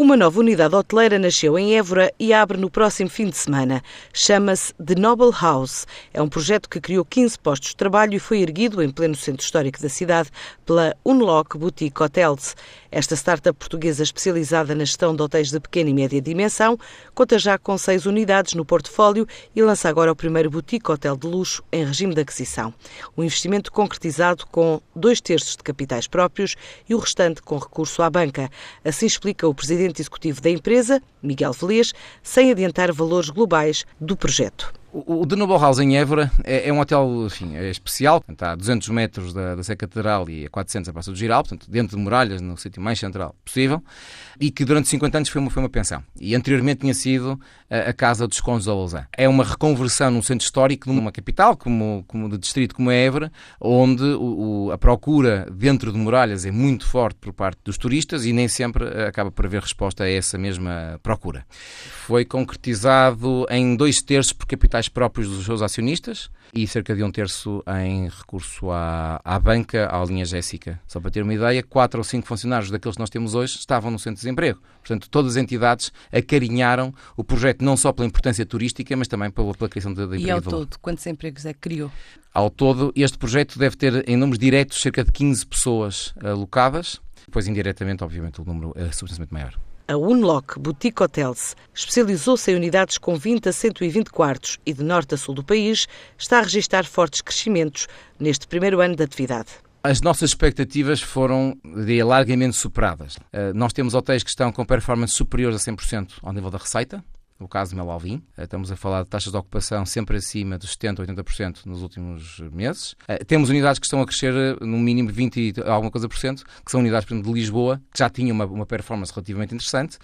Uma nova unidade hoteleira nasceu em Évora e abre no próximo fim de semana. Chama-se The Noble House. É um projeto que criou 15 postos de trabalho e foi erguido em pleno centro histórico da cidade pela Unlock Boutique Hotels. Esta startup portuguesa especializada na gestão de hotéis de pequena e média dimensão conta já com seis unidades no portfólio e lança agora o primeiro boutique hotel de luxo em regime de aquisição. Um investimento concretizado com dois terços de capitais próprios e o restante com recurso à banca. Assim explica o presidente executivo da empresa, Miguel Velez, sem adiantar valores globais do projeto. O, The Noble House em Évora é, é um hotel enfim, é especial, está a 200 metros da, da Sé Catedral e a 400 da Praça do Giral, portanto, dentro de muralhas, no sítio mais central possível, e que durante 50 anos foi uma, foi uma pensão. E anteriormente tinha sido a, a Casa dos Condes da Lausanne. É uma reconversão num centro histórico, numa capital, como, como de distrito como é Évora, onde o, o, a procura dentro de muralhas é muito forte por parte dos turistas e nem sempre acaba por haver resposta a essa mesma procura. Foi concretizado em dois terços por capitais capitais próprios dos seus acionistas e cerca de um terço em recurso à, à banca, à linha Jéssica. Só para ter uma ideia, quatro ou cinco funcionários daqueles que nós temos hoje estavam no centro de desemprego. Portanto, todas as entidades acarinharam o projeto não só pela importância turística, mas também pela, pela criação de, de E ao todo, quantos empregos é que criou? Ao todo, este projeto deve ter, em números diretos, cerca de 15 pessoas alocadas. Depois, indiretamente, obviamente, o número é substancialmente maior. A Unlock Boutique Hotels especializou-se em unidades com 20 a 120 quartos e de norte a sul do país está a registrar fortes crescimentos neste primeiro ano de atividade. As nossas expectativas foram de largamente superadas. Eh, nós temos hotéis que estão com performance superiores a 100% ao nível da receita, no caso de Mel Alvim. Eh, estamos a falar de taxas de ocupação sempre acima dos 70%, 80% nos últimos meses. Eh, temos unidades que estão a crescer eh, no mínimo 20 e alguma coisa por cento, que são unidades, por exemplo, de Lisboa, que já tinham uma, uma performance relativamente interessante,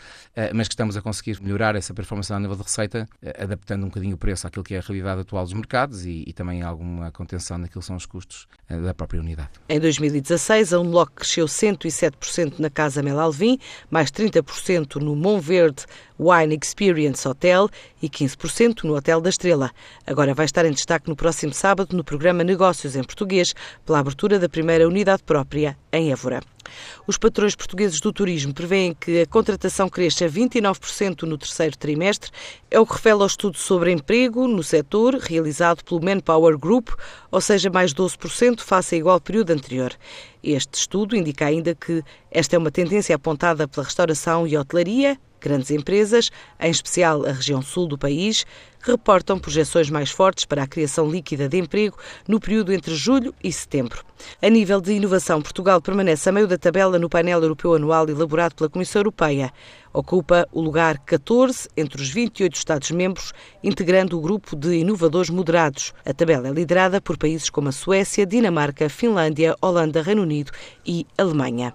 mas que estamos a conseguir melhorar essa performance a nível de receita, adaptando um bocadinho o preço àquilo que é a realidade atual dos mercados e, e também alguma contenção naquilo que são os custos da própria unidade. Em 2016, a Unlock cresceu 107% na Casa Mel Alvim, mais 30% no Montverde Wine Experience Hotel e 15% no Hotel da Estrela. Agora vai estar em destaque no próximo sábado no programa Negócios em Português, pela abertura da primeira unidade própria em Évora. Os patrões portugueses do turismo prevêem que a contratação cresça 29% no terceiro trimestre. É o que revela o estudo sobre emprego no setor, realizado pelo Manpower Group, ou seja, mais 12% face a igual período anterior. Este estudo indica ainda que esta é uma tendência apontada pela restauração e hotelaria, Grandes empresas, em especial a região sul do país, reportam projeções mais fortes para a criação líquida de emprego no período entre julho e setembro. A nível de inovação, Portugal permanece a meio da tabela no painel europeu anual elaborado pela Comissão Europeia. Ocupa o lugar 14 entre os 28 Estados-membros, integrando o grupo de inovadores moderados. A tabela é liderada por países como a Suécia, Dinamarca, Finlândia, Holanda, Reino Unido e Alemanha.